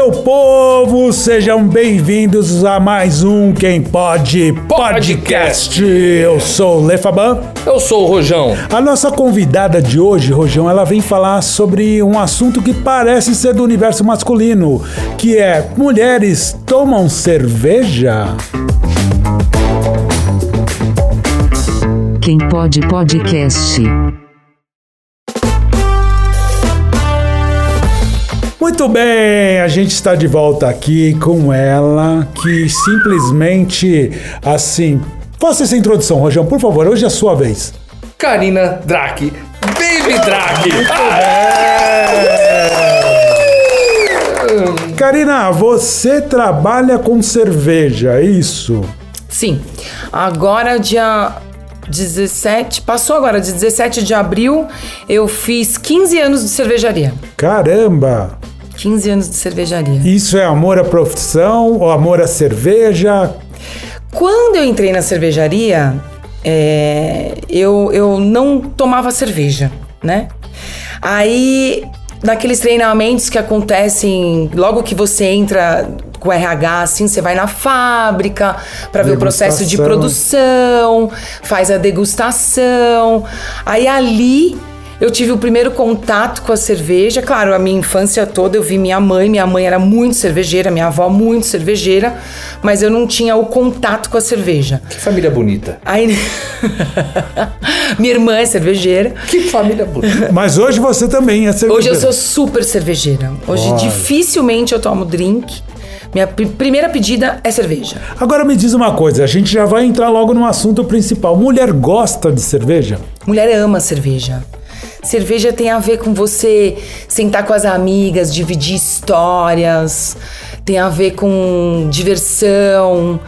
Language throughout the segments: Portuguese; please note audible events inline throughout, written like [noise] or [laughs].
meu povo, sejam bem-vindos a mais um Quem Pode Podcast. Eu sou o Lefaban. Eu sou o Rojão. A nossa convidada de hoje, Rojão, ela vem falar sobre um assunto que parece ser do universo masculino, que é mulheres tomam cerveja? Quem Pode Podcast. Muito bem, a gente está de volta aqui com ela, que simplesmente, assim... Faça essa introdução, Rojão, por favor, hoje é a sua vez. Karina Drake. Baby Drake. Karina, você trabalha com cerveja, é isso? Sim. Agora, dia 17, passou agora, de 17 de abril, eu fiz 15 anos de cervejaria. Caramba! 15 anos de cervejaria. Isso é amor à profissão ou amor à cerveja? Quando eu entrei na cervejaria, é, eu, eu não tomava cerveja, né? Aí, naqueles treinamentos que acontecem logo que você entra com RH, assim, você vai na fábrica para ver o processo de produção, faz a degustação. Aí ali eu tive o primeiro contato com a cerveja. Claro, a minha infância toda eu vi minha mãe. Minha mãe era muito cervejeira, minha avó muito cervejeira, mas eu não tinha o contato com a cerveja. Que família bonita. Aí. [laughs] minha irmã é cervejeira. Que família bonita. Mas hoje você também é cervejeira. Hoje eu sou super cervejeira. Hoje Olha. dificilmente eu tomo drink. Minha pri- primeira pedida é cerveja. Agora me diz uma coisa, a gente já vai entrar logo no assunto principal. Mulher gosta de cerveja? Mulher ama cerveja. Cerveja tem a ver com você sentar com as amigas, dividir histórias, tem a ver com diversão,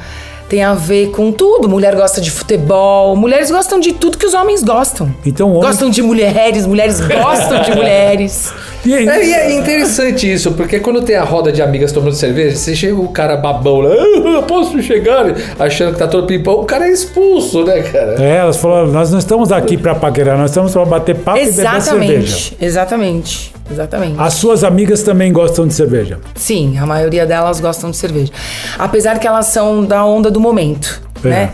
tem a ver com tudo. Mulher gosta de futebol, mulheres gostam de tudo que os homens gostam. Então, homem- Gostam de mulheres, mulheres gostam de mulheres. [laughs] E aí? É, e é interessante isso, porque quando tem a roda de amigas tomando cerveja, você chega o cara babão lá, ah, posso chegar? Achando que tá todo pimpão, o cara é expulso, né, cara? É, elas falaram, nós não estamos aqui para paquerar, nós estamos para bater papo e beber cerveja. Exatamente, exatamente, exatamente. As suas amigas também gostam de cerveja. Sim, a maioria delas gostam de cerveja. Apesar que elas são da onda do momento, É. né?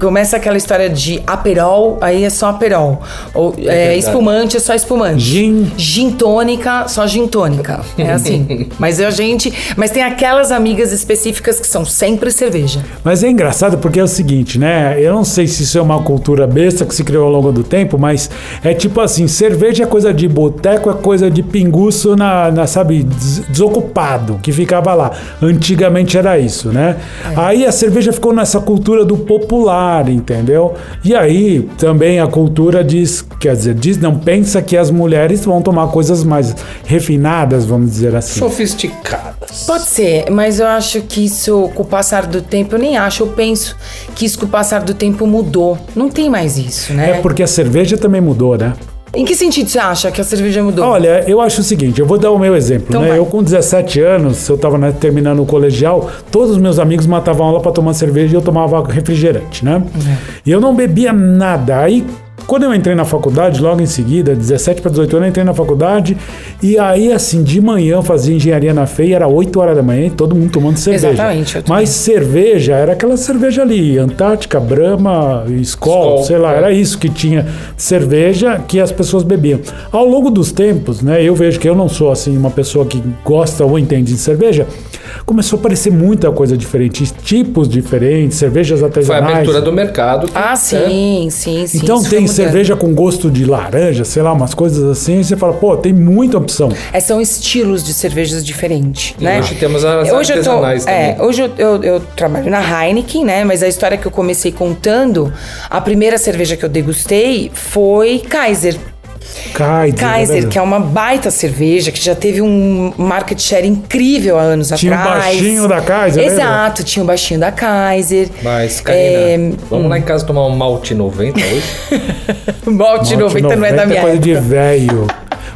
Começa aquela história de aperol, aí é só aperol. Ou é, verdade. espumante, é só espumante. Gin. Gin tônica, só gin tônica. É [laughs] assim. mas a gente. Mas tem aquelas amigas específicas que são sempre cerveja. Mas é engraçado porque é o seguinte, né? Eu não sei se isso é uma cultura besta que se criou ao longo do tempo, mas é tipo assim, cerveja é coisa de boteco, é coisa de pinguço na, na, sabe, des- desocupado, que ficava lá. Antigamente era isso, né? Aí a cerveja ficou nessa cultura do popular, entendeu? E aí também a cultura diz, quer dizer, diz, não pensa que as mulheres vão tomar coisas mais refinadas, vamos dizer assim. Sofisticadas. Pode ser, mas eu acho que isso, com o passar do tempo, eu nem acho, eu penso que isso com o passar do tempo mudou. Não tem mais isso, né? É porque a cerveja também mudou, né? Em que sentido você acha que a cerveja mudou? Olha, eu acho o seguinte, eu vou dar o meu exemplo, Então né? Eu com 17 anos, eu tava né, terminando o colegial, todos os meus amigos matavam aula para tomar cerveja e eu tomava refrigerante, né? E eu não bebia nada. Aí quando eu entrei na faculdade, logo em seguida, 17 para 18 anos, eu entrei na faculdade e aí, assim, de manhã eu fazia engenharia na FEI, era 8 horas da manhã e todo mundo tomando cerveja. Exatamente. Mas cerveja era aquela cerveja ali, Antártica, Brahma, Skol, Skol, sei lá, é. era isso que tinha cerveja que as pessoas bebiam. Ao longo dos tempos, né, eu vejo que eu não sou assim uma pessoa que gosta ou entende de cerveja, começou a aparecer muita coisa diferente, tipos diferentes, cervejas Foi a artesanais. abertura do mercado. que, Ah, né, sim, sim, sim. Então tem mudando. cerveja com gosto de laranja, sei lá, umas coisas assim, e você fala, pô, tem muita opção. É, são estilos de cervejas diferentes, E né? hoje temos as hoje eu tô, artesanais é, também. hoje eu, eu- eu trabalho na Heineken, né? Mas a história que eu comecei contando, a primeira cerveja que eu degustei foi Kaiser. Kaiser, Kaiser, que é uma baita cerveja, que já teve um market share incrível há anos Tinha o atrás. baixinho da Kaiser, lembra? Exato, tinha o baixinho da Kaiser. Mas, Karina, É, vamos lá em casa tomar um malte 90 hoje? [laughs] Malte 90 não é da minha coisa de época. velho.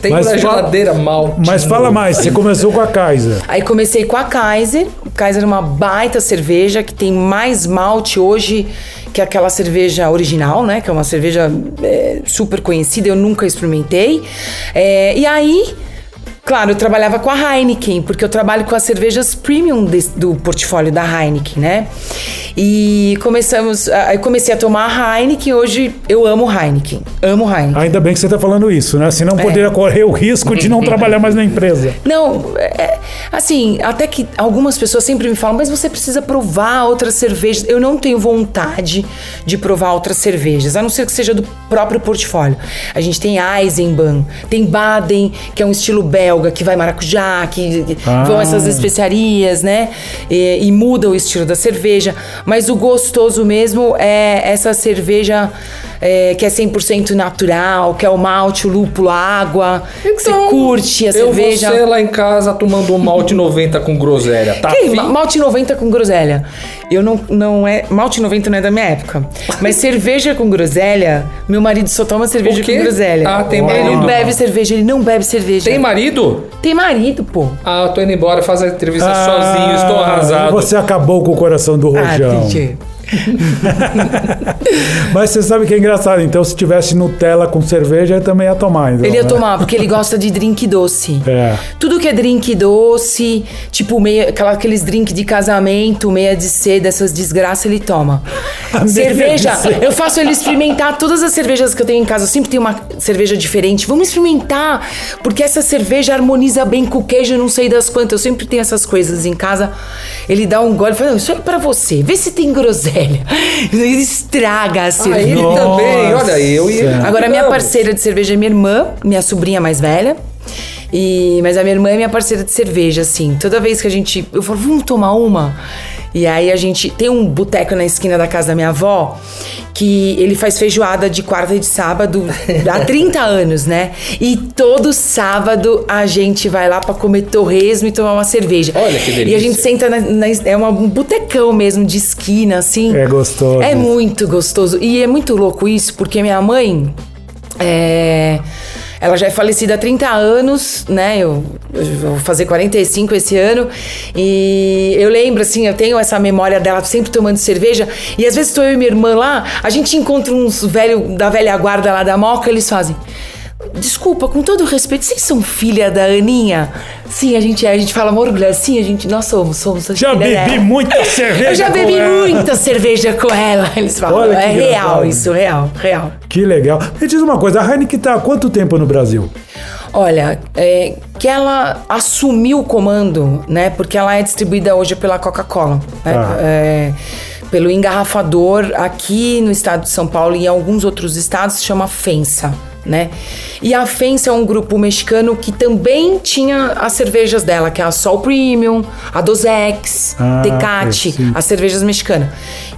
Tem Mas na fala- geladeira malte. Mas fala mais, você começou com a Kaiser. Aí comecei com a Kaiser. Kaiser é uma baita cerveja que tem mais malte hoje que aquela cerveja original, né? Que é uma cerveja é, super conhecida, eu nunca experimentei. É, e aí Claro, eu trabalhava com a Heineken, porque eu trabalho com as cervejas premium des- do portfólio da Heineken, né? E começamos, aí comecei a tomar Heineken, hoje eu amo Heineken, amo Heineken. Ainda bem que você está falando isso, né? Senão poderia correr o risco de não [laughs] trabalhar mais na empresa. Não, é, assim, até que algumas pessoas sempre me falam, mas você precisa provar outras cervejas. Eu não tenho vontade de provar outras cervejas, a não ser que seja do próprio portfólio. A gente tem Eisenbahn, tem Baden, que é um estilo belga, que vai maracujá, que que Ah. vão essas especiarias, né? E, e muda o estilo da cerveja. Mas o gostoso mesmo é essa cerveja é, que é 100% natural, que é o malte, o lúpulo, a água. você curte a Então, eu cerveja. você lá em casa tomando um malte 90 com groselha, tá? Que? Malte 90 com groselha. Eu não, não é. Malte 90 não é da minha época. Mas [laughs] cerveja com groselha, meu marido só toma cerveja com groselha. Ah, tem Ele não marido. bebe cerveja, ele não bebe cerveja. Tem marido? Tem marido, pô. Ah, eu tô indo embora, faz a entrevista Ah, sozinho, estou arrasado. Você acabou com o coração do Ah, Rojão. [laughs] Mas você sabe que é engraçado. Então, se tivesse Nutella com cerveja, ele também ia tomar. Então, Ele ia né? tomar, porque ele [laughs] gosta de drink doce. É. Tudo que é drink doce, tipo meia, aqueles drink de casamento, meia de seda, essas desgraças, ele toma. [laughs] cerveja, eu faço ele experimentar todas as cervejas que eu tenho em casa. Eu sempre tenho uma cerveja diferente. Vamos experimentar, porque essa cerveja harmoniza bem com o queijo, não sei das quantas. Eu sempre tenho essas coisas em casa. Ele dá um gole e fala: Não, isso é pra você, vê se tem groselha. Ele estraga a Ah, cerveja. ele Nossa. também, olha aí, eu ia. Agora, minha parceira de cerveja é minha irmã, minha sobrinha mais velha. E, mas a minha irmã é minha parceira de cerveja, assim. Toda vez que a gente. Eu falo, vamos tomar uma? E aí a gente. Tem um boteco na esquina da casa da minha avó que ele faz feijoada de quarta e de sábado [laughs] há 30 anos, né? E todo sábado a gente vai lá pra comer torresmo e tomar uma cerveja. Olha que delícia. E a gente senta na. na- é uma- um botecão mesmo de esquina, assim. É gostoso. É muito gostoso. E é muito louco isso, porque minha mãe. É, ela já é falecida há 30 anos, né? Eu, eu vou fazer 45 esse ano. E eu lembro, assim, eu tenho essa memória dela sempre tomando cerveja. E às vezes estou eu e minha irmã lá, a gente encontra uns velho da velha guarda lá da Moca, eles fazem. Desculpa, com todo respeito, vocês são filha da Aninha? Sim, a gente é, a gente fala orgulho, sim, a gente, nós somos, somos a Já bebi dela. muita [laughs] cerveja. Eu já bebi ela. muita cerveja com ela. [laughs] Eles falam, Olha é real engraçado. isso, real, real. Que legal. Me diz uma coisa, a Heineken tá há quanto tempo no Brasil? Olha, é, que ela assumiu o comando, né? Porque ela é distribuída hoje pela Coca-Cola. né, Tá. é, pelo engarrafador aqui no estado de São Paulo e em alguns outros estados se chama FENSA. Né? E a FENSA é um grupo mexicano que também tinha as cervejas dela, que é a Sol Premium, a Dosex, Ah, Tecate, sim. as cervejas mexicanas.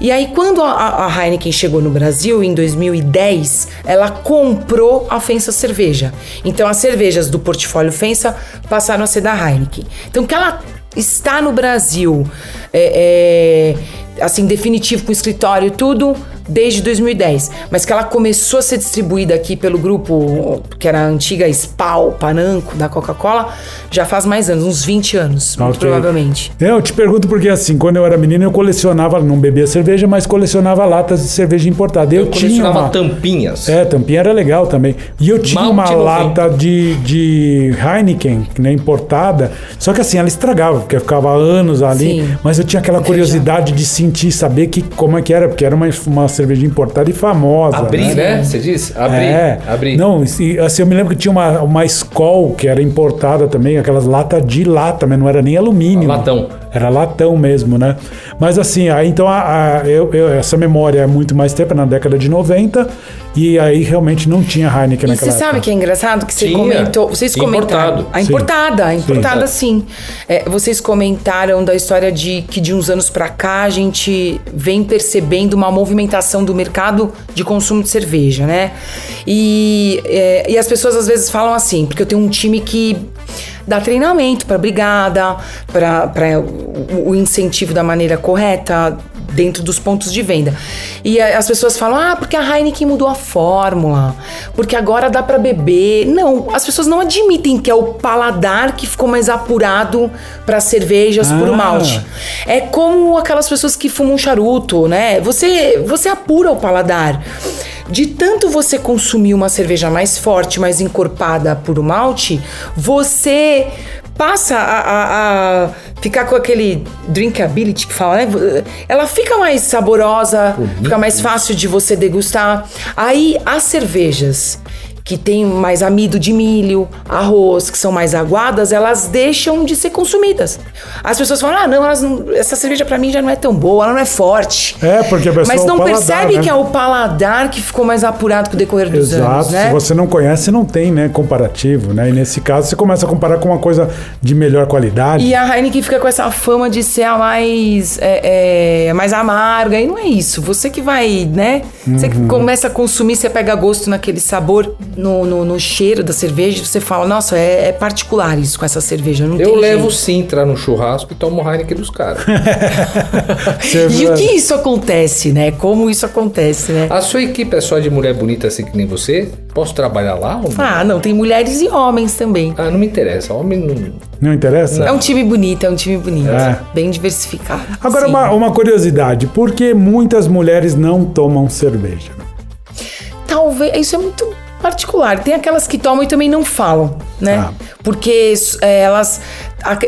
E aí, quando a, a Heineken chegou no Brasil, em 2010, ela comprou a Fensa Cerveja. Então, as cervejas do portfólio Fensa passaram a ser da Heineken. Então, que ela está no Brasil, é, é, assim, definitivo com escritório e tudo, desde 2010. Mas que ela começou a ser distribuída aqui pelo grupo, que era a antiga Spal, Pananco, da Coca-Cola, já faz mais anos, uns 20 anos, muito Ok. provavelmente. Eu te pergunto porque assim, quando eu era menino eu colecionava, não bebia cerveja, mas colecionava latas de cerveja importada. Eu, Eu tinha colecionava uma... tampinhas. É, tampinha era legal também. E eu tinha Malte uma 90. lata de, de Heineken, né, importada. Só que assim, ela estragava, porque ficava anos ali. Sim. Mas eu tinha aquela curiosidade de sentir, saber que, como é que era, porque era uma, uma cerveja importada e famosa. Abrir, né? Você disse? Abrir. É, Abrir. Não, assim, eu me lembro que tinha uma, uma Skol que era importada também, aquelas latas de lata, mas não era nem alumínio. Latão. Era latão mesmo, né? Mas assim, aí então a, a- eu, eu- essa memória é muito mais tempo, na década de 90, e aí realmente não tinha Heineken E naquela você sabe época. que é engraçado que você Tinha. comentou. Vocês comentaram. Importado. A importada, a importada sim. É, vocês comentaram da história de que de uns anos pra cá a gente vem percebendo uma movimentação do mercado de consumo de cerveja, né? E, é, e as pessoas às vezes falam assim, porque eu tenho um time que dá treinamento para brigada, para o, o incentivo da maneira correta dentro dos pontos de venda. E as pessoas falam: "Ah, porque a Heineken mudou a fórmula, porque agora dá para beber". Não, as pessoas não admitem que é o paladar que ficou mais apurado para cervejas por Ah. malte. É como aquelas pessoas que fumam charuto, né? Você você apura o paladar. De tanto você consumir uma cerveja mais forte, mais encorpada por um malte, você passa a, a- a ficar com aquele drinkability que fala, né? Ela fica mais saborosa, fica mais fácil de você degustar. Aí as cervejas que tem mais amido de milho, arroz, que são mais aguadas, elas deixam de ser consumidas. As pessoas falam: "Ah, não, não- essa cerveja pra mim já não é tão boa, ela não é forte". É, porque a pessoa Mas não o paladar, percebe né? que é o paladar que ficou mais apurado com o decorrer dos Exato. anos, né? Se você não conhece, não tem, né, comparativo, né? E nesse caso, você começa a comparar com uma coisa de melhor qualidade. E a Heineken fica com essa fama de ser a mais, é, é, mais amarga, e não é isso. Você que vai, né? Você Uhum. que começa a consumir, você pega gosto naquele sabor, no, no, no cheiro da cerveja, você fala, nossa, é, é particular isso com essa cerveja. Não Eu tem levo jeito. Sintra no churrasco e tomo Heineken dos caras. [laughs] E o que isso acontece, né? Como isso acontece, né? A sua equipe é só de mulher bonita assim que nem você? Posso trabalhar lá ou não? Ah, não, tem mulheres e homens também. Ah, não me interessa. Homem não. Não interessa? É um time bonito, é um time bonito. É. Bem diversificado. Agora, Sim. uma, uma curiosidade: por que muitas mulheres não tomam cerveja? Talvez. Isso é muito particular. Tem aquelas que tomam e também não falam, né? Ah. Porque é, elas.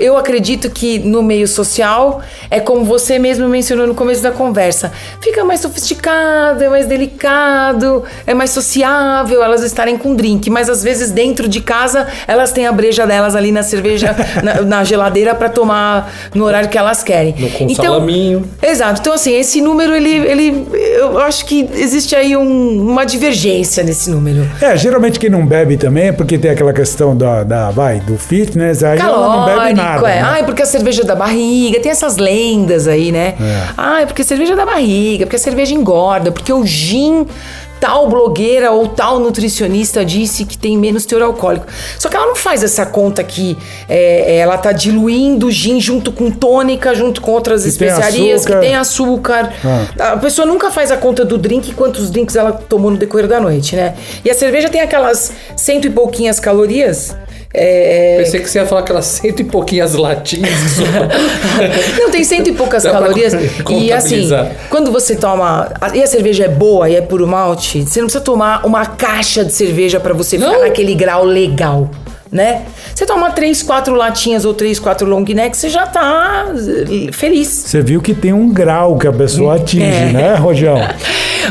Eu acredito que no meio social é como você mesmo mencionou no começo da conversa. Fica mais sofisticado, é mais delicado, é mais sociável elas estarem com drink. Mas às vezes dentro de casa elas têm a breja delas ali na cerveja, [laughs] na, na geladeira para tomar no horário que elas querem. No- com salaminho. Exato. Então, assim, esse número, ele. ele eu acho que existe aí um- uma divergência nesse número. É, geralmente quem não bebe também é porque tem aquela questão da, da vai, do fitness, aí ela não bebe Calórico, nada. é. né? Ai, porque a cerveja da barriga, tem essas lendas aí, né? É. Ai, porque a cerveja da barriga, porque a cerveja engorda, porque o gin tal blogueira ou tal nutricionista disse que tem menos teor alcoólico. Só que ela não faz essa conta que é, ela tá diluindo o gin junto com tônica, junto com outras Que tem especiarias açúcar. que tem açúcar. Ah. A pessoa nunca faz a conta do drink e quantos drinks ela tomou no decorrer da noite, né? E a cerveja tem aquelas cento e pouquinhas calorias. É, Pensei que você ia falar aquelas cento e pouquinhas latinhas. [laughs] Não, tem cento e poucas [laughs] Dá calorias. [laughs] E assim, quando você toma. E a cerveja é boa e é puro malte, você não precisa tomar uma caixa de cerveja pra você ficar Não. naquele grau legal. Né? Você toma três, quatro latinhas ou três, quatro long neck, você já tá eh, feliz. Você viu que tem um grau que a pessoa atinge, É. né, [laughs] Rojão?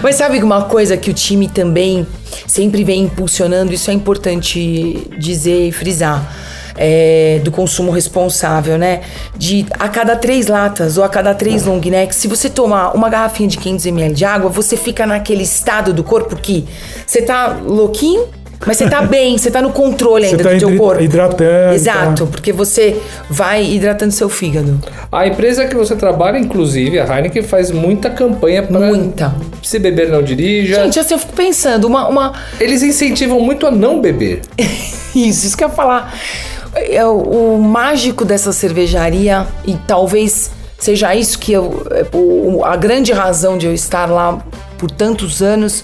Mas sabe uma coisa que o time também sempre vem impulsionando, isso é importante dizer e frisar. é, do consumo responsável, né? De a cada três latas ou a cada três long necks, se você tomar uma garrafinha de 500ml de água, você fica naquele estado do corpo que você tá louquinho, mas você tá bem, você tá no controle ainda tá do teu corpo. hidratando, Exato, tá? porque você vai hidratando seu fígado. A empresa que você trabalha, inclusive, a Heineken, faz muita campanha para Muita. se beber não dirija. Gente, assim, eu fico pensando, uma- uma, Eles incentivam muito a não beber. [laughs] Isso, isso que eu ia falar. É o, o mágico dessa cervejaria, e talvez seja isso que eu. é, a grande razão de eu estar lá por tantos anos,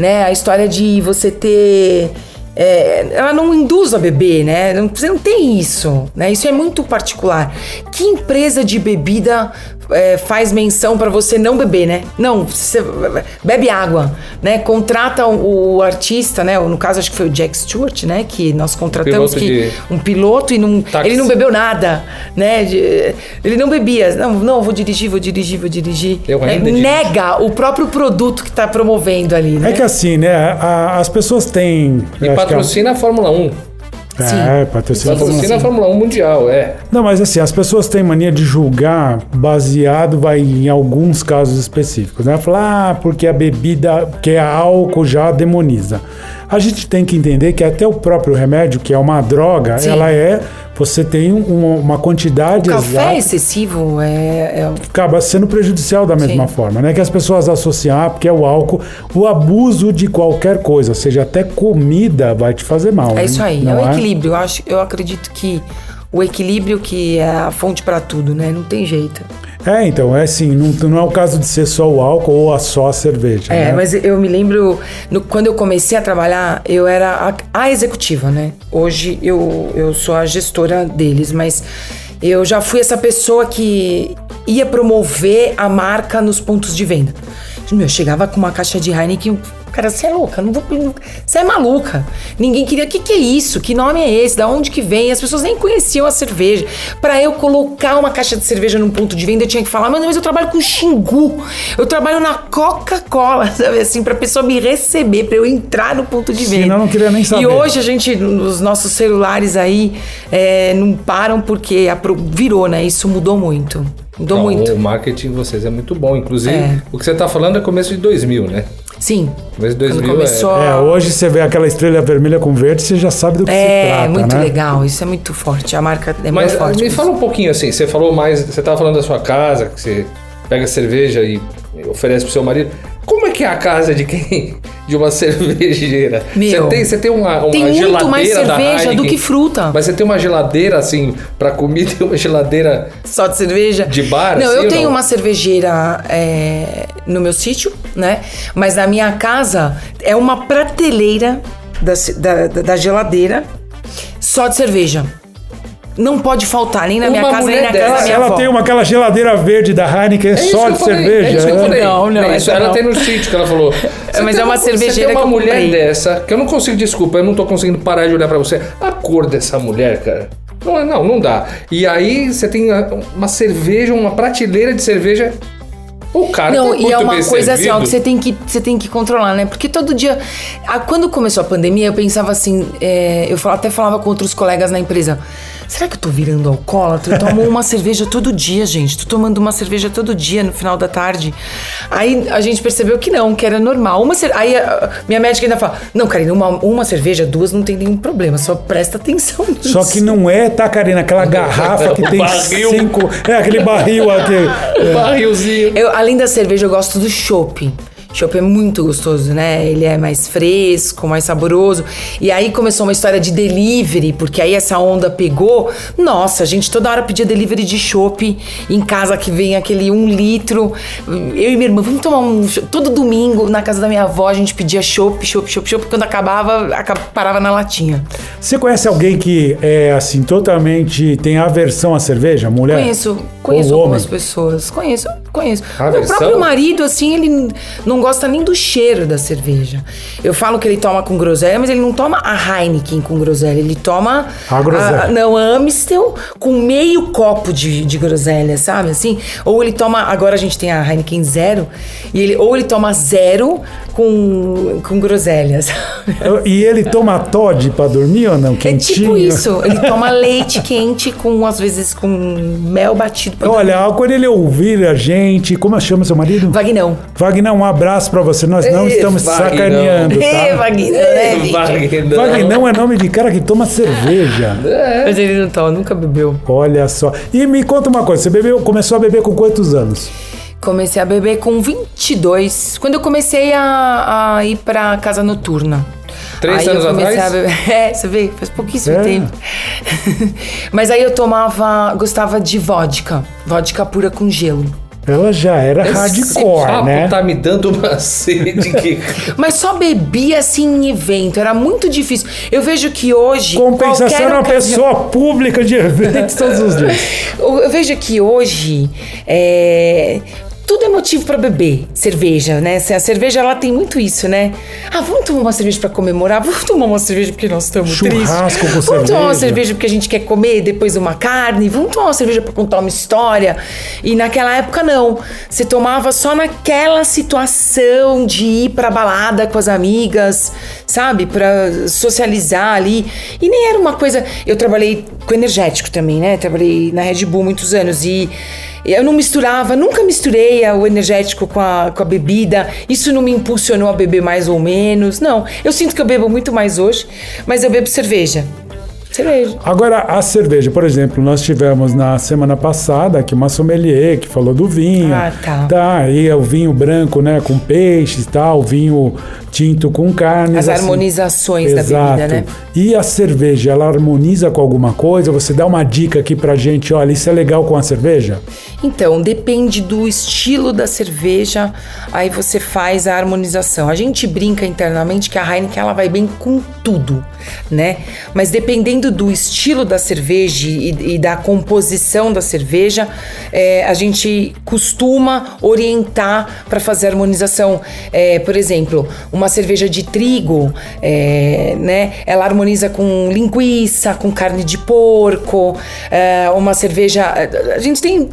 né? A história de você ter. é, ela não induz a beber, né? Você não tem isso, né? Isso é muito particular. Que empresa de bebida é, faz menção para você não beber, né? Não, você bebe água, né? Contrata o, o artista, né? No caso acho que foi o Jack Stewart, né? Que nós contratamos piloto que de- um piloto e não, Táxi. ele não bebeu nada, né? Ele não bebia. Não, não, vou dirigir, vou dirigir, vou dirigir. Eu Né? ainda dirijo. Nega o próprio produto que tá promovendo ali, né? É que assim, né? a- as pessoas têm. E eu que patrocina a Fórmula 1. É, Sim. é, patrocina. Patrocina a Fórmula 1 mundial, é. Não, mas assim, as pessoas têm mania de julgar baseado vai em alguns casos específicos, né? Falar, ah, porque a bebida, que é álcool já demoniza. A gente tem que entender que até o próprio remédio, que é uma droga, Sim. ela é, você tem um- uma quantidade O café exata, excessivo é, é- acaba sendo prejudicial da mesma Sim. forma, né? Que as pessoas associam, ah, porque é o álcool, o abuso de qualquer coisa, seja até comida, vai te fazer mal. é né? isso aí, Não é o equilíbrio. Eu, acho, eu acredito que o equilíbrio que é a fonte pra tudo, né? Não tem jeito. É, então, é assim, não, não é o caso de ser só o álcool ou a só a cerveja. É, né? mas eu me lembro, no- quando eu comecei a trabalhar, eu era a, a executiva, né? Hoje eu, eu sou a gestora deles, mas eu já fui essa pessoa que ia promover a marca nos pontos de venda. Meu, eu chegava com uma caixa de Heineken, Cara, você é louca, não vou. Você é maluca. Ninguém queria. O que, que é isso? Que nome é esse? Da onde que vem? As pessoas nem conheciam a cerveja. Pra eu colocar uma caixa de cerveja num ponto de venda, eu tinha que falar, mas, mas eu trabalho com Xingu. Eu trabalho na Coca-Cola, [laughs] sabe assim, pra pessoa me receber, pra eu entrar no ponto de venda. Senão eu não queria nem saber. E hoje a gente, os nossos celulares aí, é, não param porque virou, né? Isso mudou muito. Mudou Não, muito. O marketing de vocês é muito bom. Inclusive, É. o que você tá falando é começo de 2000, né? Sim. Quando 2000 começou. É, hoje você vê aquela estrela vermelha com verde, você já sabe do que se É, trata, muito né? legal. Isso é muito forte. A marca é Mas muito forte. me fala um pouquinho assim, você falou mais, você tava falando da sua casa, que você pega cerveja e oferece pro seu marido. Como é que é a casa de quem? De uma [laughs] cervejeira? Meu, você tem, você tem uma, uma Tem muito geladeira mais da cerveja do Heineken, que fruta. Mas você tem uma geladeira assim pra comida e uma geladeira Só de cerveja? De bar, Não, assim, eu tenho não? uma cervejeira é, no meu sítio, né? Mas na minha casa é uma prateleira da, da, da- geladeira só de cerveja. Não pode faltar nem na minha Uma casa, nem na casa dessa, da minha Ela avó. tem uma, aquela geladeira verde da Heineken É só de falei, cerveja. É isso que eu né? falei. Não, não, é isso, ela não. tem no sítio que ela falou. [laughs] Você mas é uma cervejeira Você tem uma mulher comprei. dessa, que eu não consigo, desculpa, eu não tô conseguindo parar de olhar pra você. A cor dessa mulher, cara. Não, é- não, não dá. E aí você tem a- uma cerveja, uma prateleira de cerveja. O cara Não, tá e é uma coisa assim, ó, servido. que você tem que, você tem que controlar, né? Porque todo dia. ah, Quando começou a pandemia, eu pensava assim, é, eu fal- até falava com outros colegas na empresa. Será que eu tô virando alcoólatra? Eu tomo uma [laughs] cerveja todo dia, gente. Tô tomando uma cerveja todo dia no final da tarde. Aí a gente percebeu que não, que era normal. Uma cer- Aí a- minha médica ainda fala: Não, Karina, uma, uma cerveja, duas não tem nenhum problema, só presta atenção [laughs] nisso. Só que não é, tá, Karina? Aquela garrafa que [laughs] tem barril. cinco. É, aquele barril aqui. Um barrilzinho. Eu, além da cerveja, eu gosto do chopp. Chopp é muito gostoso, né? Ele é mais fresco, mais saboroso. E aí começou uma história de delivery, porque aí essa onda pegou. Nossa, a gente toda hora pedia delivery de chopp em casa que vem aquele um litro. Eu e minha irmã, vamos tomar um. Todo domingo, na casa da minha avó, a gente pedia chopp, chopp, chopp, chopp. Quando acabava, aca- parava na latinha. Você conhece alguém que é assim, totalmente tem aversão à cerveja? Mulher? Conheço, conheço algumas homem? pessoas. Conheço, conheço. Ah, Meu próprio marido, assim, ele não gosta nem do cheiro da cerveja. Eu falo que ele toma com groselha, mas ele não toma a Heineken com groselha. Ele toma. A groselha. não, a Amstel com meio copo de, de groselha, sabe? Assim. Ou ele toma. Agora a gente tem a Heineken zero. E ele, ou ele toma zero com, com groselha, [laughs] sabe? E ele toma Todd pra dormir ou não? É Quentinho? tipo isso. Ele toma leite quente com, às vezes, com mel batido. pra Olha, quando ele ouvir a gente, como chama seu marido? Vagnão. Wagner, um abraço pra você. Nós não estamos Vagnão. sacaneando, tá? [laughs] Vagnão, né, gente? Wagner. Wagner é nome de cara que toma cerveja. Mas ele não toma, nunca bebeu. Olha só. E me conta uma coisa, você bebeu, começou a beber com quantos anos? Comecei a beber com 22, quando eu comecei a, a ir pra casa noturna. Três Aí eu anos comecei atrás? a beber. [laughs] É, você vê, faz pouquíssimo É. tempo. [laughs] Mas aí eu tomava, gostava de vodka. Vodka pura com gelo. Ela já era Esse hardcore, papo né? tá me dando uma [laughs] sede que... Mas só bebia assim em evento, era muito difícil. Eu vejo que hoje. Compensação qualquer é uma ocasião- pessoa pública de eventos todos os dias. Eu [laughs] eu vejo que hoje é, tudo é motivo pra beber cerveja, né? A cerveja ela tem muito isso, né? Ah, vamos tomar uma cerveja pra comemorar, vamos tomar uma cerveja porque nós estamos tristes. Churrasco com Vamos tomar uma cerveja. porque a gente quer comer depois uma carne, vamos tomar uma cerveja pra contar uma história. E naquela época não. Você tomava só naquela situação de ir pra balada com as amigas, sabe? Pra socializar ali. E nem era uma coisa. Eu trabalhei com energético também, né? Trabalhei na Red Bull muitos anos e. Eu não misturava, nunca misturei o energético com a, com a bebida. Isso não me impulsionou a beber mais ou menos. Não, eu sinto que eu bebo muito mais hoje, mas eu bebo cerveja. Cerveja. Agora, a cerveja, por exemplo, nós tivemos na semana passada aqui uma sommelier que falou do vinho. Ah, tá. Tá, e é o vinho branco, né, com peixes e tal, o vinho tinto com carnes. As assim. harmonizações da Exato. bebida, né? E a cerveja, ela harmoniza com alguma coisa? Você dá uma dica aqui pra gente, olha, isso é legal com a cerveja? Então, depende do estilo da cerveja, aí você faz a harmonização. A gente brinca internamente que a Heineken ela vai bem com tudo, né? Mas dependendo dependendo do estilo da cerveja e, e da composição da cerveja, é, a gente costuma orientar para fazer harmonização. É, por exemplo, uma cerveja de trigo, é, né? Ela harmoniza com linguiça, com carne de porco. é, uma cerveja, a gente tem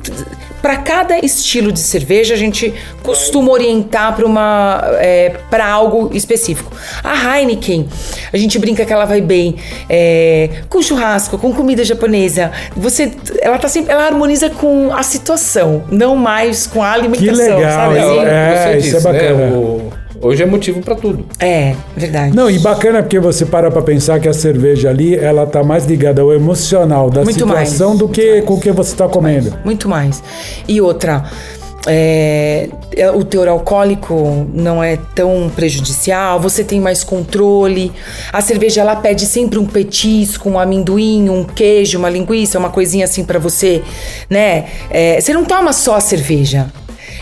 para cada estilo de cerveja, a gente costuma orientar para uma é, para algo específico. A Heineken, a gente brinca que ela vai bem é, com churrasco, com comida japonesa. Você, ela tá sempre, ela harmoniza com a situação, não mais com a alimentação. Que legal, sabe? eu- assim? é, isso é bacana. né, o- hoje é motivo pra tudo. É, verdade. Não, e bacana porque você para pra pensar que a cerveja ali, ela tá mais ligada ao emocional da Muito situação mais, do que com o que você tá comendo. Muito mais. E outra, é, é, o teor alcoólico não é tão prejudicial, você tem mais controle. A cerveja ela pede sempre um petisco, um amendoim, um queijo, uma linguiça, uma coisinha assim pra você, né? É, você não toma só a cerveja.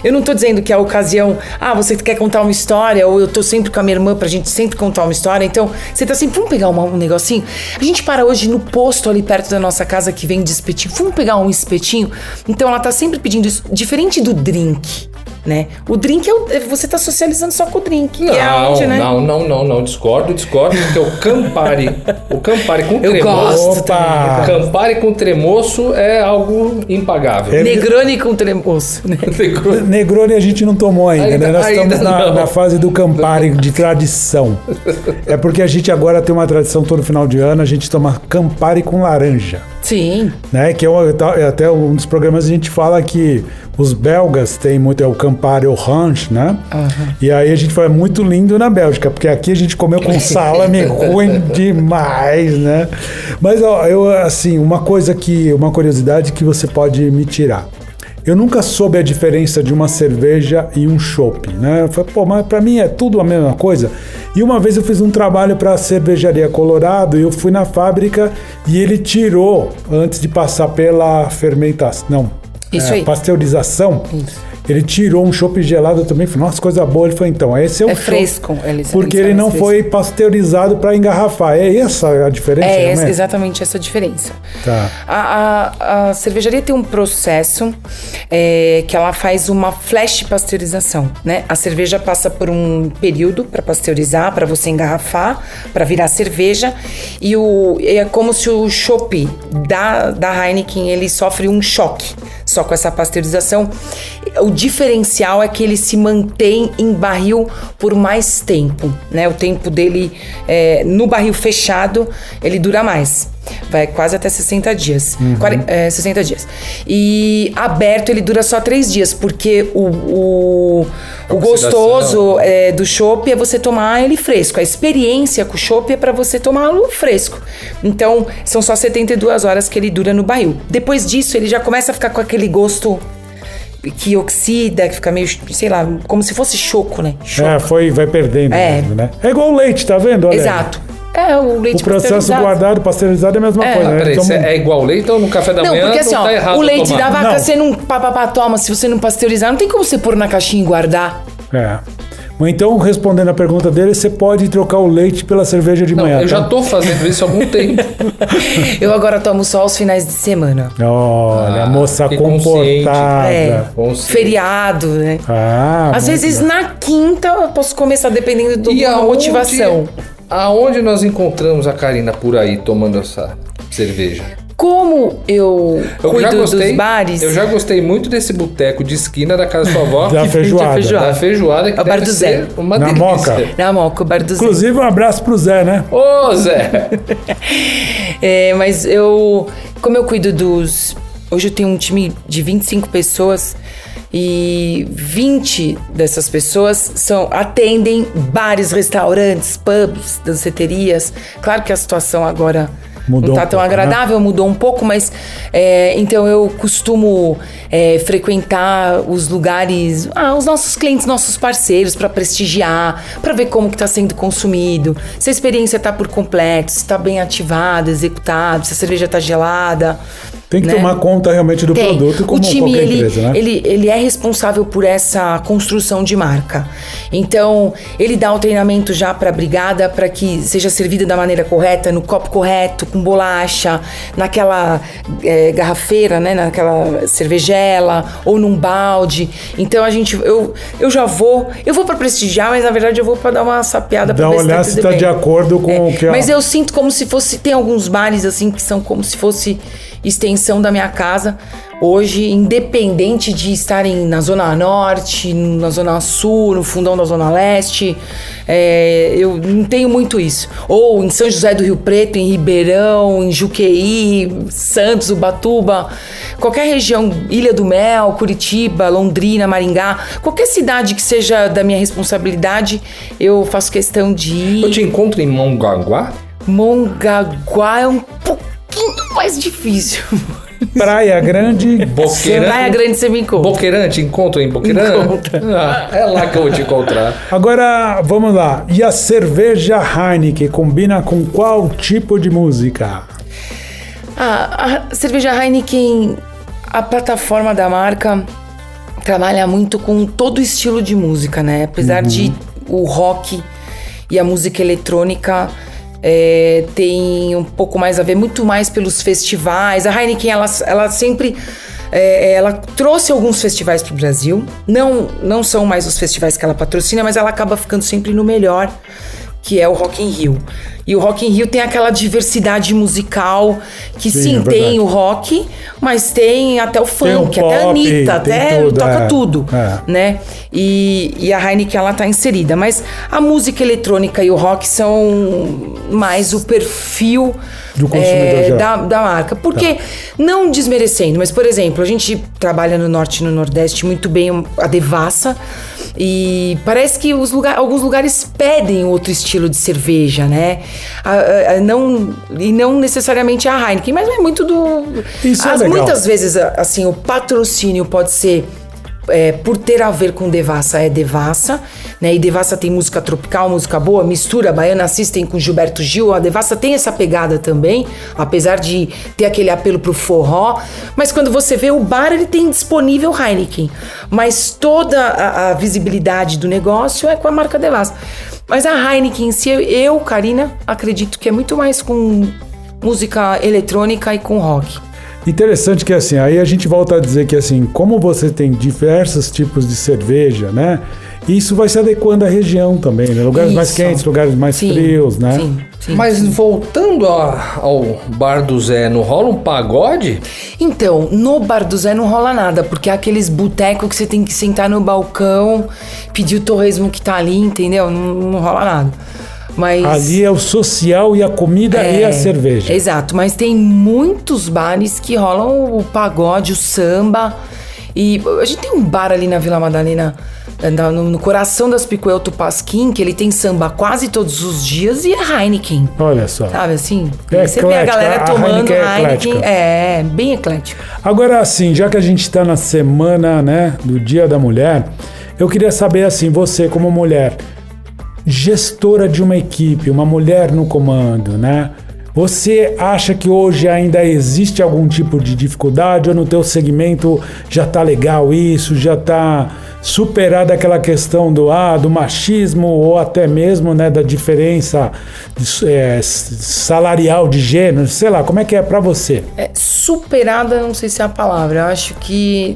Eu não tô dizendo que a ocasião, ah, você quer contar uma história, ou eu tô sempre com a minha irmã pra gente sempre contar uma história. Então, você tá sempre, vamos pegar um negocinho. A gente para hoje no posto ali perto da nossa casa que vende espetinho. Vamos pegar um espetinho. Então, ela tá sempre pedindo isso, diferente do drink, né? O drink é, o, é- você tá socializando só com o drink. que é Não, onde, né? não, não, não, não, discordo, discordo, porque o Campari, o Campari com Eu tremoço, gosto Opa! Campari com tremoço é algo impagável. É. Negroni com tremoço, né? [laughs] Negroni a gente não tomou ainda, Ainda- né? Nós ainda estamos na, não. na fase do Campari de tradição. É porque a gente agora tem uma tradição todo final de ano, a gente toma Campari com laranja. Sim. Né, que é, um- é até um dos programas a gente fala que os belgas têm muito, é o Campari Orange, né? E aí a gente foi é muito lindo na Bélgica, porque aqui a gente comeu com salame [laughs] ruim demais, né? Mas ó, eu assim, uma coisa que, uma curiosidade que você pode me tirar. Eu nunca soube a diferença de uma cerveja e um chopp, né? Eu falei, pô, mas pra mim é tudo a mesma coisa. E uma vez eu fiz um trabalho para a cervejaria Colorado e eu fui na fábrica e ele tirou antes de passar pela fermentação, não, Isso é, aí. pasteurização. Ele tirou um chopp gelado também, falei, nossa, coisa boa. Ele falou, então, esse é o É fresco, eles- porque eles ele não foi pasteurizado para engarrafar. É essa a diferença, É essa- é? exatamente essa diferença. Tá. A, a- a cervejaria tem um processo é, que ela faz uma flash pasteurização, né? A cerveja passa por um período para pasteurizar, para você engarrafar, para virar cerveja, e o, é como se o chopp da, da Heineken ele sofre um choque só com essa pasteurização. O diferencial é que ele se mantém em barril por mais tempo, né? O tempo dele é, no barril fechado ele dura mais. Vai quase até 60 dias. Quare- é, 60 dias. E aberto ele dura só 3 dias, porque o, o, o gostoso é, do chopp é você tomar ele fresco. A experiência com o chopp é para você tomá-lo fresco. Então, são só 72 horas que ele dura no barril. Depois disso, ele já começa a ficar com aquele gosto que oxida, que fica meio, sei lá, como se fosse choco, né? Choco. É, foi, vai perdendo É. mesmo, né? É igual o leite, tá vendo? Olha. Exato. É, o leite O processo guardado, pasteurizado é a mesma É. coisa, Ah, né? peraí, Então, é igual leite, então no café da Não, manhã porque assim, não ó, tá errado o leite tomar. da vaca, Não. você não papapá toma, se você não pasteurizar, não tem como você pôr na caixinha e guardar. É. Mas Então, respondendo a pergunta dele, você pode trocar o leite pela cerveja de Não, manhã. eu já tá? tô fazendo isso há algum [laughs] tempo. Eu agora tomo só aos finais de semana. Olha, Ah, moça comportada. É. Consciente. Feriado, né? Ah, Às vezes bem. na quinta eu posso começar, dependendo do- da motivação. Aonde nós encontramos a Karina por aí tomando essa cerveja? Como eu, Eu já cuido gostei. dos bares. Eu já gostei muito desse boteco de esquina da casa da sua avó. [laughs] Da que- feijoada. feijoada. Da feijoada que É o bar do Zé. uma Na delícia. Moca. Na Moca, o bar do Zé. Inclusive, um abraço pro Zé, né? Ô, Zé! [laughs] É, mas eu, como eu cuido dos. Hoje eu tenho um time de 25 pessoas e 20 dessas pessoas são atendem bares, restaurantes, pubs, danceterias. Claro que a situação agora Mudou não tá um tão pouco, agradável, mudou um pouco, mas é, então eu costumo é, frequentar os lugares, ah, os nossos clientes, nossos parceiros para prestigiar, para ver como que está sendo consumido, se a experiência está por completo, se está bem ativado, executado, se a cerveja está gelada. Tem que né? tomar conta realmente do Tem. produto como o time qualquer ele, empresa, né? ele, ele é responsável por essa construção de marca. Então, ele dá o treinamento já para a brigada para que seja servida da maneira correta, no copo correto, com bolacha, naquela é, garrafeira, né? Naquela cervejela ou num balde. Então a gente, eu, eu já vou, eu vou para prestigiar, mas na verdade eu vou para dar uma sapeada Dá para ver se tá olhada se tudo tá de acordo com É, o que... Mas eu sinto como se fosse. Tem alguns bares assim que são como se fosse extensão da minha casa. Hoje, independente de estarem na Zona Norte, na Zona Sul, no fundão da Zona Leste, é, eu não tenho muito isso. Ou em São José do Rio Preto, em Ribeirão, em Juqueí, Santos, Ubatuba, qualquer região, Ilha do Mel, Curitiba, Londrina, Maringá, qualquer cidade que seja da minha responsabilidade, eu faço questão de ir. Eu te encontro em Mongaguá? Mongaguá é um pouquinho mais difícil. [laughs] Praia Grande... Boqueirão? Praia Grande você me encontra. Boqueirão, te encontro em Boqueirão? Encontra. [laughs] Ah, é lá que eu vou te encontrar. Agora, vamos lá. E a cerveja Heineken combina com qual tipo de música? Ah, a cerveja Heineken, a plataforma da marca trabalha muito com todo estilo de música, né? Apesar de o rock e a música eletrônica é, tem um pouco mais a ver, muito mais pelos festivais. A Heineken, ela, ela sempre é, ela trouxe alguns festivais para o Brasil. Não, não são mais os festivais que ela patrocina, mas ela acaba ficando sempre no melhor, que é o Rock in Rio. E o Rock in Rio tem aquela diversidade musical que Sim, sim, é tem o rock, mas tem até o funk, até a Anitta, até tudo, toca é. tudo, É. né? E, e a Heineken ela tá inserida, mas a música eletrônica e o rock são mais o perfil Do consumidor é, da, da marca. Porque, não desmerecendo, mas por exemplo, a gente trabalha no norte e no nordeste muito bem a Devassa. E parece que os lugar, alguns lugares pedem outro estilo de cerveja, né? A- a- não, e não necessariamente a Heineken, mas é muito do. Isso é As- legal. Muitas vezes, assim, o patrocínio pode ser. é, por ter a ver com Devassa, é Devassa, né? E Devassa tem música tropical, música boa, mistura Baiana System com Gilberto Gil. A Devassa tem essa pegada também, apesar de ter aquele apelo pro forró. Mas quando você vê o bar, ele tem disponível Heineken. Mas toda a, a visibilidade do negócio é com a marca Devassa. Mas a Heineken em si, eu, Karina, acredito que é muito mais com música eletrônica e com rock. Interessante que assim, aí a gente volta a dizer que assim, como você tem diversos tipos de cerveja, né? Isso vai se adequando à região também, né? Lugares mais Isso. quentes, lugares mais Sim, frios, né? Sim, sim. Mas voltando a- ao bar do Zé, não rola um pagode? Então, no Bar do Zé não rola nada, porque é aqueles botecos que você tem que sentar no balcão, pedir o torresmo que tá ali, entendeu? Não, não rola nada. Mas. Ali é o social e a comida e É, a cerveja. Exato, mas tem muitos bares que rolam o pagode, o samba. E a gente tem um bar ali na Vila Madalena, eh, no, coração das Picuel Tupasquim, que ele tem samba quase todos os dias e é Heineken. Olha só. Sabe assim? É você vê a galera a tomando Heineken é Heineken. eclética. É, bem eclético. Agora, assim, já que a gente está na semana, né, do Dia da Mulher, eu queria saber, assim, você como mulher, gestora de uma equipe, uma mulher no comando, né? Você acha que hoje ainda existe algum tipo de dificuldade ou no teu segmento já tá legal isso, já tá superada aquela questão do ah, do machismo ou até mesmo né, da diferença é, salarial de gênero, sei lá, como é que é para você? É, superada, não sei se é a palavra. Eu acho que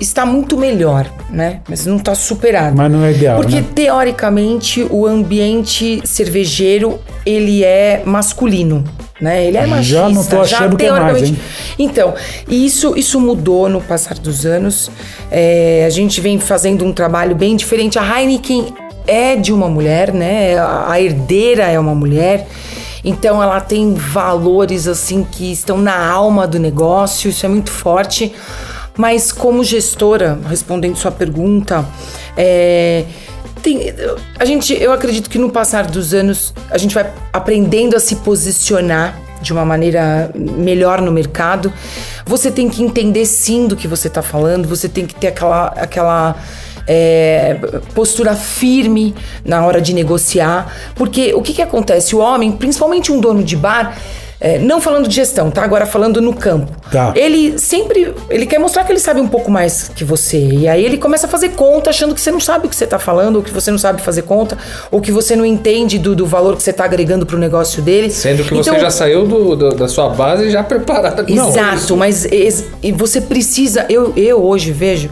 está muito melhor, né? Mas não está superada. Mas não é ideal, Porque né? teoricamente o ambiente cervejeiro ele é masculino. Né? Ele é machista. Já não tô achando que é mais, hein? Então, isso, isso mudou no passar dos anos. É, a gente vem fazendo um trabalho bem diferente. A Heineken é de uma mulher, né? A herdeira é uma mulher. Então ela tem valores assim que estão na alma do negócio, isso é muito forte. Mas como gestora, respondendo sua pergunta, é, tem- a gente, eu acredito que no passar dos anos a gente vai aprendendo a se posicionar de uma maneira melhor no mercado. Você tem que entender sim do que você está falando, você tem que ter aquela, aquela é, postura firme na hora de negociar, porque o que, que acontece? O homem, principalmente um dono de bar, é, não falando de gestão, tá? Agora falando no campo. Tá. Ele sempre. Ele quer mostrar que ele sabe um pouco mais que você. E aí ele começa a fazer conta achando que você não sabe o que você tá falando, ou que você não sabe fazer conta, ou que você não entende do, do valor que você tá agregando pro negócio dele. Sendo que você Então, já saiu do- do- da sua base já preparada com Exato, isso. mas e você precisa. Eu, eu hoje vejo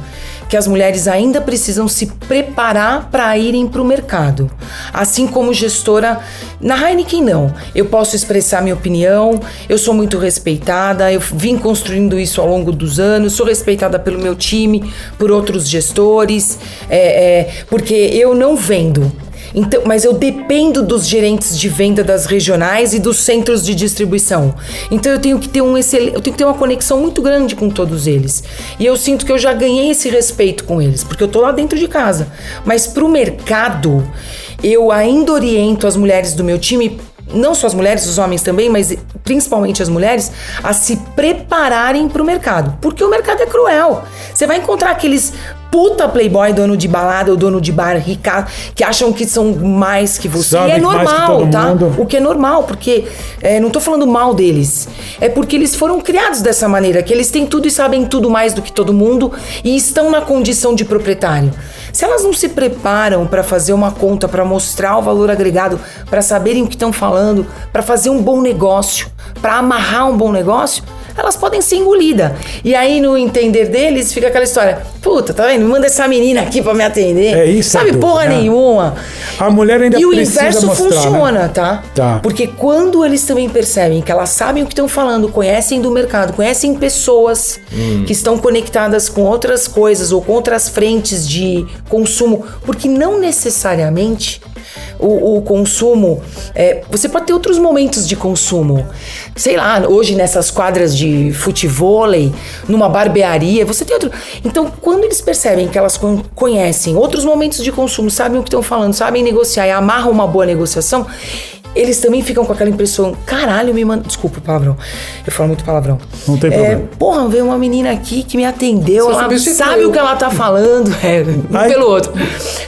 que as mulheres ainda precisam se preparar para irem para o mercado. Assim como gestora. Na Heineken, não. Eu posso expressar minha opinião, eu sou muito respeitada, eu vim construindo isso ao longo dos anos, sou respeitada pelo meu time, por outros gestores, é, é, porque eu não vendo. Então, mas eu dependo dos gerentes de venda das regionais e dos centros de distribuição. Então eu tenho que ter um excel... eu tenho que ter uma conexão muito grande com todos eles. E eu sinto que eu já ganhei esse respeito com eles, porque eu tô lá dentro de casa. Mas pro mercado, eu ainda oriento as mulheres do meu time não só as mulheres, os homens também, mas principalmente as mulheres, a se prepararem para o mercado. Porque o mercado é cruel. Você vai encontrar aqueles puta playboy, dono de balada ou dono de bar rica, que acham que são mais que você. Sabem e é normal, tá? mundo. O que é normal, porque é, não tô falando mal deles. É porque eles foram criados dessa maneira, que eles têm tudo e sabem tudo mais do que todo mundo e estão na condição de proprietário. Se elas não se preparam para fazer uma conta, para mostrar o valor agregado, para saberem o que estão falando, para fazer um bom negócio, para amarrar um bom negócio, elas podem ser engolidas. E aí, no entender deles, fica aquela história: puta, tá vendo? Manda essa menina aqui para me atender. É isso, Sabe Edu, porra né? nenhuma. A mulher ainda E o inverso mostrar, né? funciona, tá? Tá. Porque quando eles também percebem que elas sabem o que estão falando, conhecem do mercado, conhecem pessoas que estão conectadas com outras coisas ou com outras frentes de consumo, porque não necessariamente o, o consumo. é, você pode ter outros momentos de consumo. Sei lá, hoje nessas quadras de futevôlei, numa barbearia, você tem outro. Então, quando eles percebem que elas con- conhecem outros momentos de consumo, sabem o que estão falando, sabem negociar e amarram uma boa negociação, eles também ficam com aquela impressão, caralho, me manda. Desculpa palavrão. Eu falo muito palavrão. Não tem É, problema. porra, veio uma menina aqui que me atendeu, Você ela sabe o que ela tá falando, é, um Ai. pelo outro.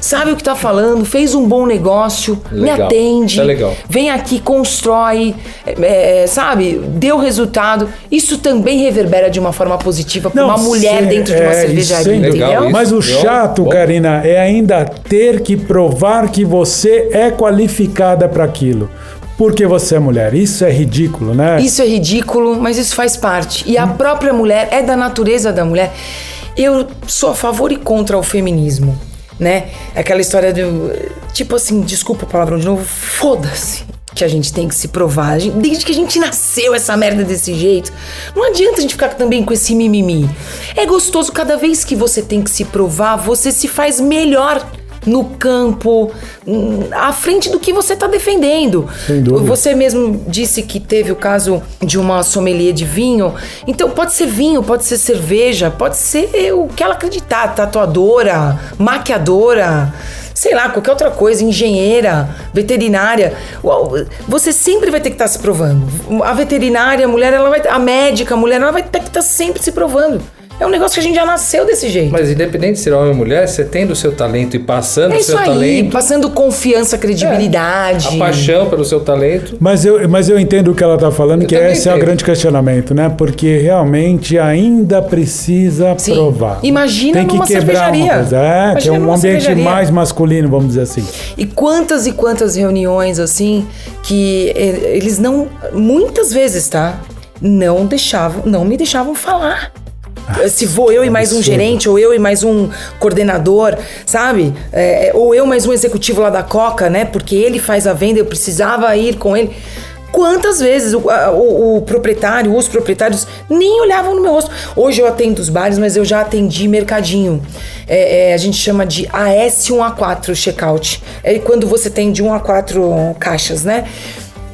Sabe o que tá falando, fez um bom negócio, me Legal. atende, Isso é legal. vem aqui, constrói, é, é, sabe, deu resultado. Isso também reverbera de uma forma positiva para uma mulher sim, dentro de uma é, cervejaria, isso é legal, entendeu? isso. Mas o chato, bom. Karina, é ainda ter que provar que você é qualificada para aquilo. Porque você é mulher. Isso é ridículo, né? Isso é ridículo, mas isso faz parte. E a própria mulher, é da natureza da mulher. Eu sou a favor e contra o feminismo, né? Aquela história do. Tipo assim, desculpa o palavrão de novo, foda-se. Que a gente tem que se provar. A gente- Desde que a gente nasceu essa merda desse jeito. Não adianta a gente ficar também com esse mimimi. É gostoso, cada vez que você tem que se provar, você se faz melhor no campo, hum, à frente do que você tá defendendo. Sem dúvida. Você mesmo disse que teve o caso de uma sommelier de vinho. Então pode ser vinho, pode ser cerveja, pode ser o que ela acreditar, tatuadora, maquiadora, sei lá, qualquer outra coisa, engenheira, veterinária. Você sempre vai ter que estar se provando. A veterinária, a mulher, ela vai, a médica, a mulher, ela vai ter que estar sempre se provando. É um negócio que a gente já nasceu desse jeito. Mas independente de ser homem ou mulher, você tendo o seu talento e passando é o seu aí, talento, passando confiança, credibilidade. a paixão pelo seu talento. Mas eu, mas eu entendo o que ela está falando, Eu que esse é o entendo. grande questionamento, né? Porque realmente ainda precisa Sim. provar. Imagina Tem que numa quebrar cervejaria. uma coisa. É, que é Imagina um ambiente cervejaria. mais masculino, vamos dizer assim. E quantas e quantas reuniões assim que eles não, muitas vezes, tá? Não deixavam, não me deixavam falar. Se vou eu e mais um gerente, ou eu e mais um coordenador, sabe? É, ou eu mais um executivo lá da Coca, né? Porque ele faz a venda, eu precisava ir com ele. Quantas vezes o, o- o proprietário, os proprietários nem olhavam no meu rosto. Hoje eu atendo os bares, mas eu já atendi mercadinho. É, é, a gente chama de AS1A4 checkout. É quando você tem de 1 a 4 caixas, né?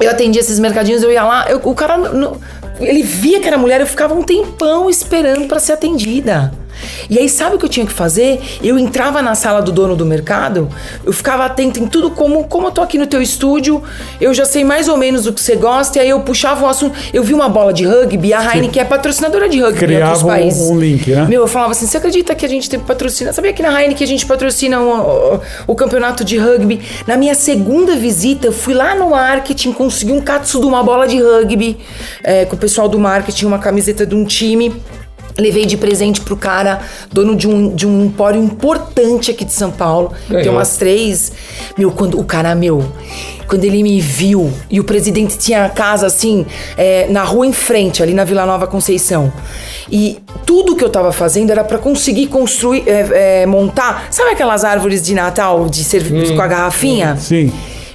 Eu atendia esses mercadinhos, eu ia lá, eu- o cara. não- ele via que era mulher, eu ficava um tempão esperando pra ser atendida. E aí, sabe o que eu tinha que fazer? Eu entrava na sala do dono do mercado, eu ficava atento em tudo, como, como eu tô aqui no teu estúdio, eu já sei mais ou menos o que você gosta, e aí eu puxava um assunto. Eu vi uma bola de rugby, a Heineken é patrocinadora de rugby em Criava outros um- países. um link, né? Meu, eu falava assim: você acredita que a gente tem patrocina? Sabia que na Heineken a gente patrocina o, o- o campeonato de rugby? Na minha segunda visita, eu fui lá no marketing, consegui um katsu de uma bola de rugby, é, com o pessoal do marketing, uma camiseta de um time. Levei de presente pro cara, dono de um, de um empório importante aqui de São Paulo. Tem Ganhou. umas três. Meu, quando o cara, meu, quando ele me viu e o presidente tinha a casa assim, é, na rua em frente, ali na Vila Nova Conceição. E tudo que eu tava fazendo era pra conseguir construir, é, é, montar. Sabe aquelas árvores de Natal de serviço com a garrafinha? Sim.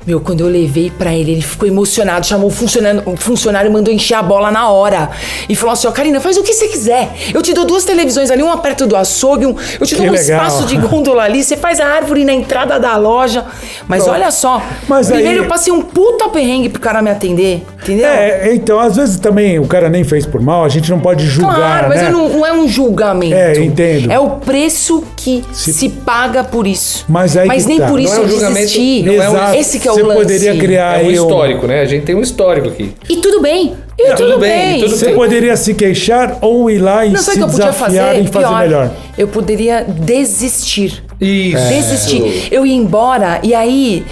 Meu, quando eu levei pra ele, ele ficou emocionado, chamou o funcionário, o funcionário e mandou encher a bola na hora. E falou assim: ó, Karina, faz o que você quiser. Eu te dou duas televisões ali, uma perto do açougue, um, eu te Que dou um legal. espaço de gôndola ali, você faz a árvore na entrada da loja. Mas olha só, Mas primeiro aí- eu passei um puta perrengue pro cara me atender, entendeu? É, então, às vezes também o cara nem fez por mal, a gente não pode julgar, Claro, mas né? não, não é um julgamento. É, eu entendo. É o preço que Se- se, paga por isso. Mas aí que nem tá. por Não isso é um eu julgamento, desisti. não é um-. Esse que é o Você lance. poderia criar É um aí histórico, né? A gente tem um histórico aqui. E tudo bem. E tudo, tudo bem, bem. tudo Você bem. poderia se queixar ou ir lá e Não sei o se que eu podia desafiar fazer. e fazer pior, melhor. Eu poderia desistir. Isso. É. Desistir. Eu ia embora e aí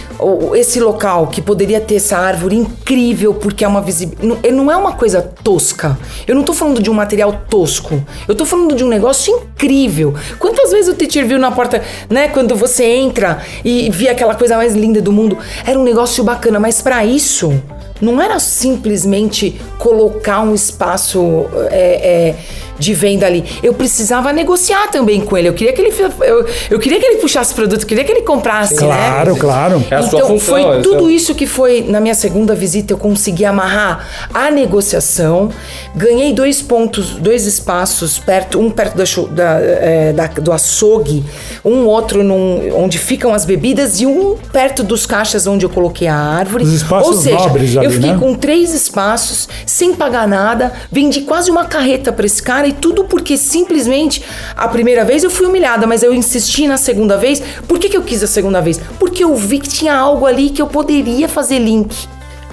esse local que poderia ter essa árvore incrível porque é uma visibilidade. Não é uma coisa tosca. Eu não tô falando de um material tosco. Eu tô falando de um negócio incrível. Quantas vezes o teacher viu na porta, né? Quando você entra e via aquela coisa mais linda do mundo. Era um negócio bacana, mas pra isso. Não era simplesmente colocar um espaço é, é, de venda ali. Eu precisava negociar também com ele. Eu queria que ele, eu, eu queria que ele puxasse produto, eu queria que ele comprasse, né? Claro, claro. É a sua então, função, foi é tudo seu- isso que foi na minha segunda visita. Eu consegui amarrar a negociação, ganhei dois pontos, dois espaços perto, um perto da, da, é, da- do açougue, um outro num- onde ficam as bebidas e um perto dos caixas onde eu coloquei a árvore. Os espaços Ou seja, nobres ali, eu fiquei né? com três espaços, sem pagar nada, vendi quase uma carreta pra esse cara e tudo porque simplesmente a primeira vez eu fui humilhada, mas eu insisti na segunda vez. Por que, que eu quis a segunda vez? Porque eu vi que tinha algo ali que eu poderia fazer link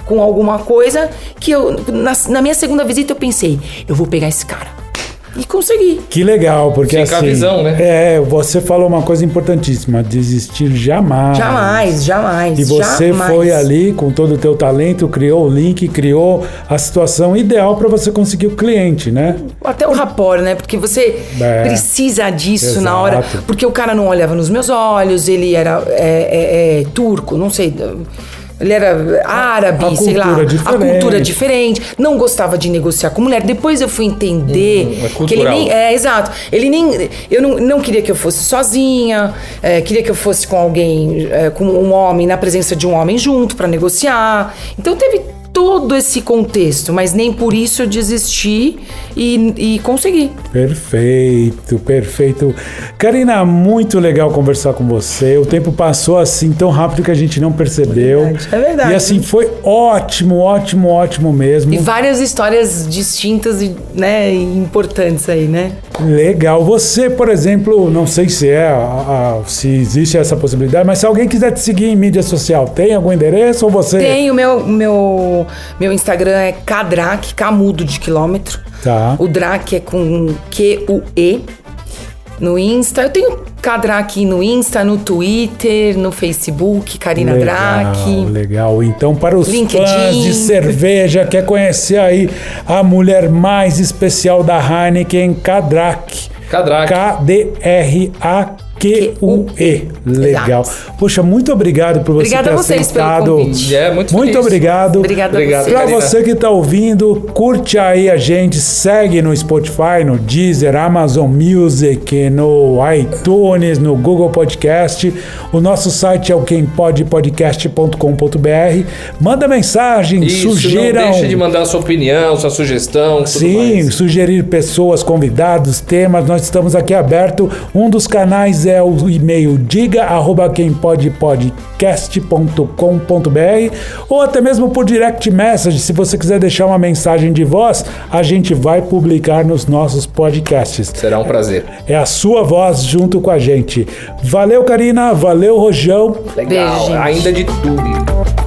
com alguma coisa que eu. Na, na minha segunda visita eu pensei, eu vou pegar esse cara. E consegui. Que legal, porque Fica a assim. visão, né? É, você falou uma coisa importantíssima: desistir jamais. Jamais, jamais. E você jamais. foi ali com todo o teu talento, criou o link, criou a situação ideal para você conseguir o cliente, né? Até o rapor, né? Porque você É. precisa disso Exato. na hora. Porque o cara não olhava nos meus olhos, ele era é, é, é, turco, não sei. Ele era árabe, A sei lá. cultura A diferente. cultura diferente. Não gostava de negociar com mulher. Depois eu fui entender Hum, que ele nem. É, exato. Ele nem. Eu não, não queria que eu fosse sozinha, é, queria que eu fosse com alguém, é, com um homem, na presença de um homem junto para negociar. Então teve todo esse contexto, mas nem por isso eu desisti e, e consegui. Perfeito, perfeito. Karina, muito legal conversar com você. O tempo passou assim tão rápido que a gente não percebeu. verdade, é verdade. E assim, foi ótimo, ótimo, ótimo mesmo. E várias histórias distintas e né, importantes aí, né? Legal. Você, por exemplo, não sei se é, a- a- se existe essa possibilidade, mas se alguém quiser te seguir em mídia social, tem algum endereço ou você? Tem o meu, meu, meu Instagram é Kadrak, Camudo de quilômetro. Tá. O Drac é com Q-U-E. No Insta, eu tenho Kadrak no Insta, no Twitter, no Facebook, Karina legal, legal. Então, para os LinkedIn. fãs de cerveja, quer conhecer aí a mulher mais especial da Heineken, Kadrak. Kadrak. K-D-R-A-Q-U-E. Legal. Poxa, muito obrigado por você Obrigada ter a vocês pelo aceitado. convite. É, muito Muito obrigado. Obrigada Obrigado, a você. Pra Karina. você que tá ouvindo, curte aí a gente, segue no Spotify, no Deezer, Amazon Music, no iTunes, no Google Podcast. O nosso site é o quempodpodcast.com.br. Manda mensagem, Isso, sugiram. não deixe de mandar a sua opinião, sua sugestão, tudo Sim, mais. sugerir pessoas, convidados, temas, nós estamos aqui aberto. Um dos canais é é o e-mail diga@quempodepodcast.com.br ou até mesmo por direct message, se você quiser deixar uma mensagem de voz, a gente vai publicar nos nossos podcasts. Será um prazer. É a sua voz junto com a gente. Valeu, Karina. Valeu, Rojão. Legal. Beijo, gente. Ainda de tudo.